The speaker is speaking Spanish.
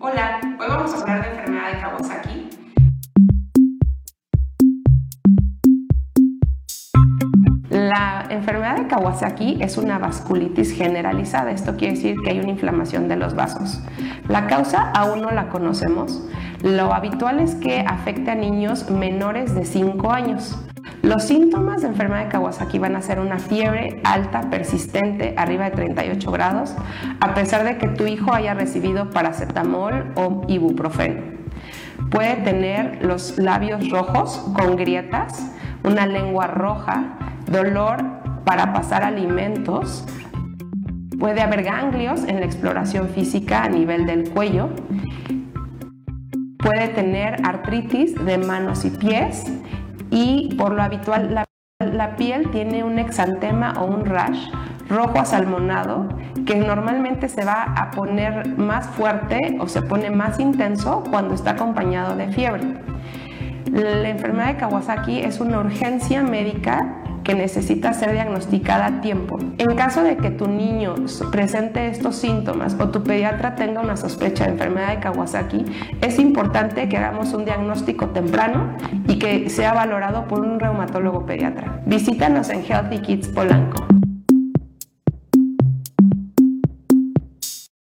Hola, hoy vamos a hablar de enfermedad de Kawasaki. La enfermedad de Kawasaki es una vasculitis generalizada. Esto quiere decir que hay una inflamación de los vasos. La causa aún no la conocemos. Lo habitual es que afecte a niños menores de 5 años. Los síntomas de enfermedad de Kawasaki van a ser una fiebre alta, persistente, arriba de 38 grados, a pesar de que tu hijo haya recibido paracetamol o ibuprofeno. Puede tener los labios rojos con grietas, una lengua roja, dolor para pasar alimentos. Puede haber ganglios en la exploración física a nivel del cuello. Puede tener artritis de manos y pies y por lo habitual la, piel tiene un exantema o un rash rojo asalmonado que normalmente se va a poner más fuerte o se pone más intenso cuando está acompañado de fiebre. La enfermedad de Kawasaki es una urgencia médica que necesita ser diagnosticada a tiempo. En caso de que tu niño presente estos síntomas o tu pediatra tenga una sospecha de enfermedad de Kawasaki, es importante que hagamos un diagnóstico temprano y que sea valorado por un reumatólogo pediatra. Visítanos en Healthy Kids Polanco.